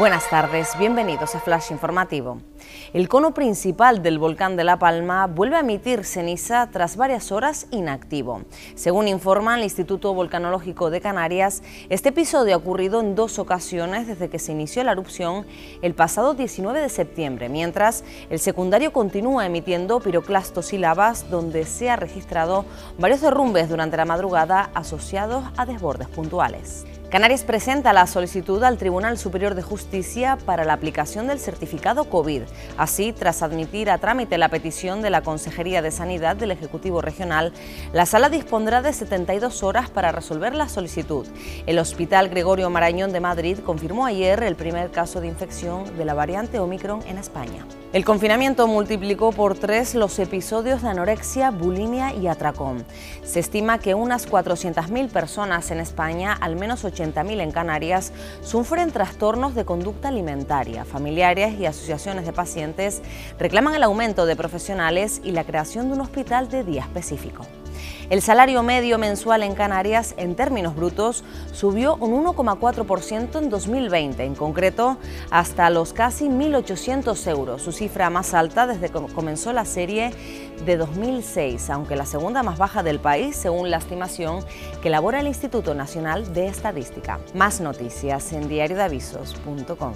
Buenas tardes, bienvenidos a Flash Informativo. El cono principal del volcán de La Palma vuelve a emitir ceniza tras varias horas inactivo. Según informa el Instituto Volcanológico de Canarias, este episodio ha ocurrido en dos ocasiones desde que se inició la erupción el pasado 19 de septiembre, mientras el secundario continúa emitiendo piroclastos y lavas donde se ha registrado varios derrumbes durante la madrugada asociados a desbordes puntuales. Canarias presenta la solicitud al Tribunal Superior de Justicia para la aplicación del certificado COVID. Así, tras admitir a trámite la petición de la Consejería de Sanidad del Ejecutivo Regional, la sala dispondrá de 72 horas para resolver la solicitud. El Hospital Gregorio Marañón de Madrid confirmó ayer el primer caso de infección de la variante Omicron en España. El confinamiento multiplicó por tres los episodios de anorexia, bulimia y atracón. Se estima que unas 400.000 personas en España, al menos 80.000 en Canarias, sufren trastornos de conducta alimentaria. Familiares y asociaciones de pacientes reclaman el aumento de profesionales y la creación de un hospital de día específico. El salario medio mensual en Canarias, en términos brutos, subió un 1,4% en 2020, en concreto hasta los casi 1.800 euros, su cifra más alta desde que comenzó la serie de 2006, aunque la segunda más baja del país, según la estimación que elabora el Instituto Nacional de Estadística. Más noticias en diariodavisos.com.